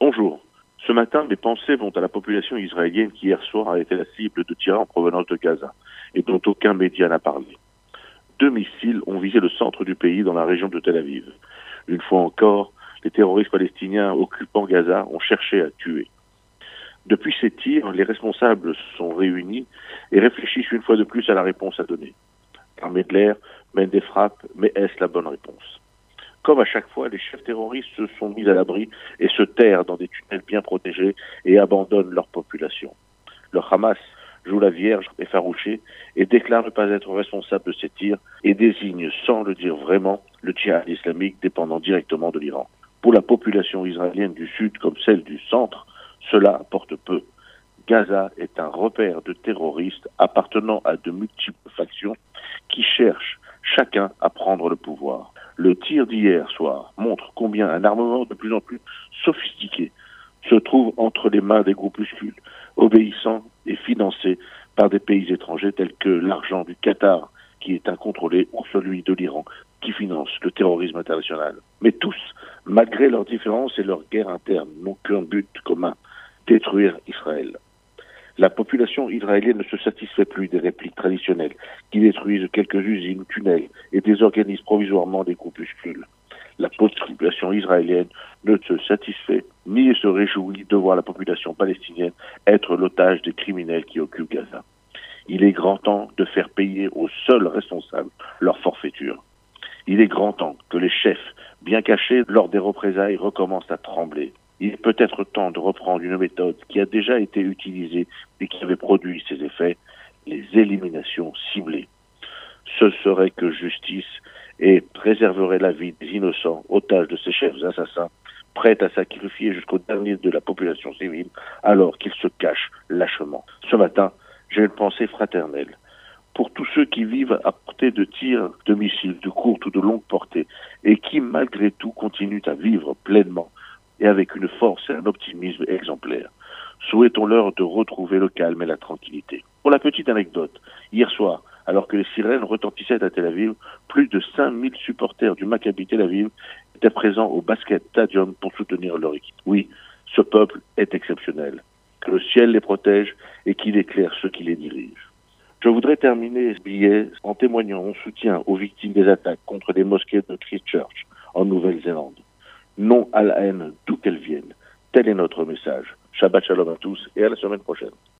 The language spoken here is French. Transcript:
Bonjour. Ce matin, mes pensées vont à la population israélienne qui hier soir a été la cible de tirs en provenance de Gaza et dont aucun média n'a parlé. Deux missiles ont visé le centre du pays dans la région de Tel Aviv. Une fois encore, les terroristes palestiniens occupant Gaza ont cherché à tuer. Depuis ces tirs, les responsables se sont réunis et réfléchissent une fois de plus à la réponse à donner. L'armée de l'air mène des frappes, mais est-ce la bonne réponse? Comme à chaque fois, les chefs terroristes se sont mis à l'abri et se terrent dans des tunnels bien protégés et abandonnent leur population. Le Hamas joue la Vierge effarouchée et déclare ne pas être responsable de ces tirs et désigne, sans le dire vraiment, le djihad islamique dépendant directement de l'Iran. Pour la population israélienne du Sud comme celle du Centre, cela apporte peu. Gaza est un repère de terroristes appartenant à de multiples factions qui cherchent chacun à prendre le pouvoir. Le tir d'hier soir montre combien un armement de plus en plus sophistiqué se trouve entre les mains des groupuscules obéissants et financés par des pays étrangers tels que l'argent du Qatar qui est incontrôlé ou celui de l'Iran qui finance le terrorisme international. Mais tous, malgré leurs différences et leurs guerres internes, n'ont qu'un but commun, détruire Israël. La population israélienne ne se satisfait plus des répliques traditionnelles qui détruisent quelques usines, tunnels et désorganisent provisoirement des groupuscules. La population israélienne ne se satisfait ni se réjouit de voir la population palestinienne être l'otage des criminels qui occupent Gaza. Il est grand temps de faire payer aux seuls responsables leur forfaiture. Il est grand temps que les chefs, bien cachés lors des représailles, recommencent à trembler il est peut-être temps de reprendre une méthode qui a déjà été utilisée et qui avait produit ses effets, les éliminations ciblées. Ce serait que justice et préserverait la vie des innocents, otages de ces chefs assassins, prêts à sacrifier jusqu'au dernier de la population civile, alors qu'ils se cachent lâchement. Ce matin, j'ai une pensée fraternelle pour tous ceux qui vivent à portée de tirs de missiles de courte ou de longue portée et qui, malgré tout, continuent à vivre pleinement et avec une force et un optimisme exemplaires. Souhaitons-leur de retrouver le calme et la tranquillité. Pour la petite anecdote, hier soir, alors que les sirènes retentissaient à Tel Aviv, plus de 5000 supporters du Maccabi Tel Aviv étaient présents au basket stadium pour soutenir leur équipe. Oui, ce peuple est exceptionnel. Que le ciel les protège et qu'il éclaire ceux qui les dirigent. Je voudrais terminer ce billet en témoignant mon soutien aux victimes des attaques contre les mosquées de Christchurch en Nouvelle-Zélande non à la haine d'où qu'elle vienne. Tel est notre message. Shabbat shalom à tous et à la semaine prochaine.